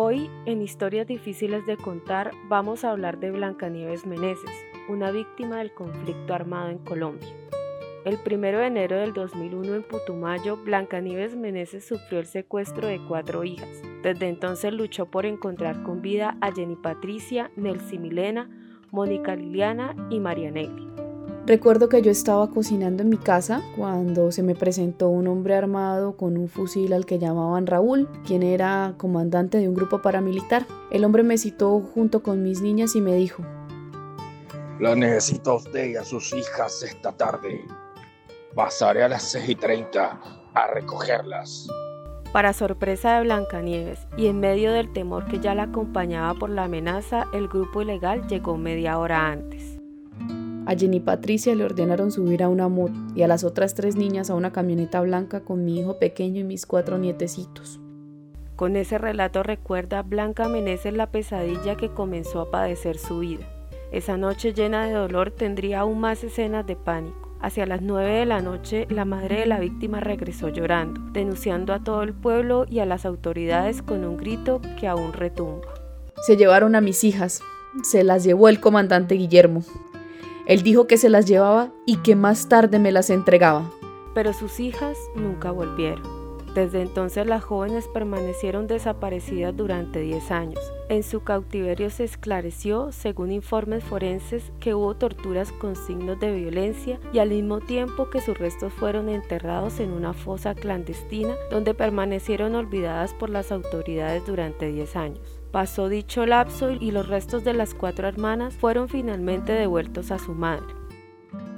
Hoy, en Historias Difíciles de Contar, vamos a hablar de Blancanieves Meneses, una víctima del conflicto armado en Colombia. El 1 de enero del 2001 en Putumayo, Blancanieves Meneses sufrió el secuestro de cuatro hijas. Desde entonces luchó por encontrar con vida a Jenny Patricia, Nelcy Milena, Mónica Liliana y Marianelli. Recuerdo que yo estaba cocinando en mi casa cuando se me presentó un hombre armado con un fusil al que llamaban Raúl, quien era comandante de un grupo paramilitar. El hombre me citó junto con mis niñas y me dijo, La necesito a usted y a sus hijas esta tarde. Pasaré a las 6 y 30 a recogerlas. Para sorpresa de Blancanieves y en medio del temor que ya la acompañaba por la amenaza, el grupo ilegal llegó media hora antes. A Jenny Patricia le ordenaron subir a una moto y a las otras tres niñas a una camioneta blanca con mi hijo pequeño y mis cuatro nietecitos. Con ese relato recuerda Blanca Meneses la pesadilla que comenzó a padecer su vida. Esa noche llena de dolor tendría aún más escenas de pánico. Hacia las nueve de la noche, la madre de la víctima regresó llorando, denunciando a todo el pueblo y a las autoridades con un grito que aún retumba. Se llevaron a mis hijas. Se las llevó el comandante Guillermo. Él dijo que se las llevaba y que más tarde me las entregaba. Pero sus hijas nunca volvieron. Desde entonces las jóvenes permanecieron desaparecidas durante 10 años. En su cautiverio se esclareció, según informes forenses, que hubo torturas con signos de violencia y al mismo tiempo que sus restos fueron enterrados en una fosa clandestina donde permanecieron olvidadas por las autoridades durante 10 años. Pasó dicho lapso y los restos de las cuatro hermanas fueron finalmente devueltos a su madre.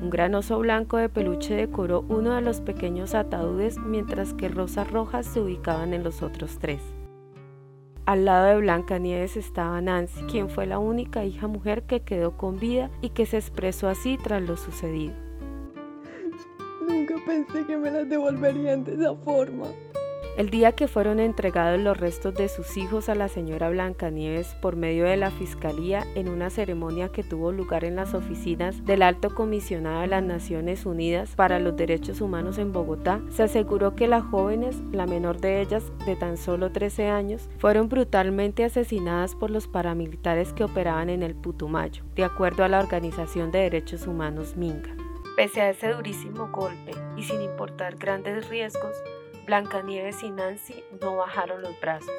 Un gran oso blanco de peluche decoró uno de los pequeños ataúdes mientras que rosas rojas se ubicaban en los otros tres. Al lado de Blanca Nieves estaba Nancy, quien fue la única hija mujer que quedó con vida y que se expresó así tras lo sucedido. Nunca pensé que me las devolverían de esa forma. El día que fueron entregados los restos de sus hijos a la señora Blancanieves por medio de la Fiscalía en una ceremonia que tuvo lugar en las oficinas del Alto Comisionado de las Naciones Unidas para los Derechos Humanos en Bogotá, se aseguró que las jóvenes, la menor de ellas de tan solo 13 años, fueron brutalmente asesinadas por los paramilitares que operaban en el Putumayo, de acuerdo a la Organización de Derechos Humanos Minga. Pese a ese durísimo golpe y sin importar grandes riesgos, Blancanieves y Nancy no bajaron los brazos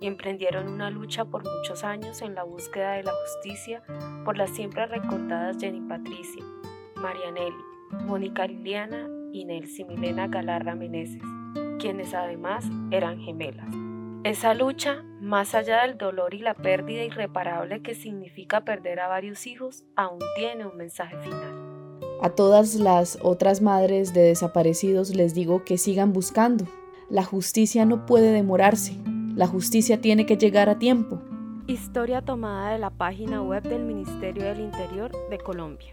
y emprendieron una lucha por muchos años en la búsqueda de la justicia por las siempre recordadas Jenny Patricia, Marianelli, Mónica Liliana y Nelcy Milena Galarra Meneses, quienes además eran gemelas. Esa lucha, más allá del dolor y la pérdida irreparable que significa perder a varios hijos, aún tiene un mensaje final. A todas las otras madres de desaparecidos les digo que sigan buscando. La justicia no puede demorarse. La justicia tiene que llegar a tiempo. Historia tomada de la página web del Ministerio del Interior de Colombia.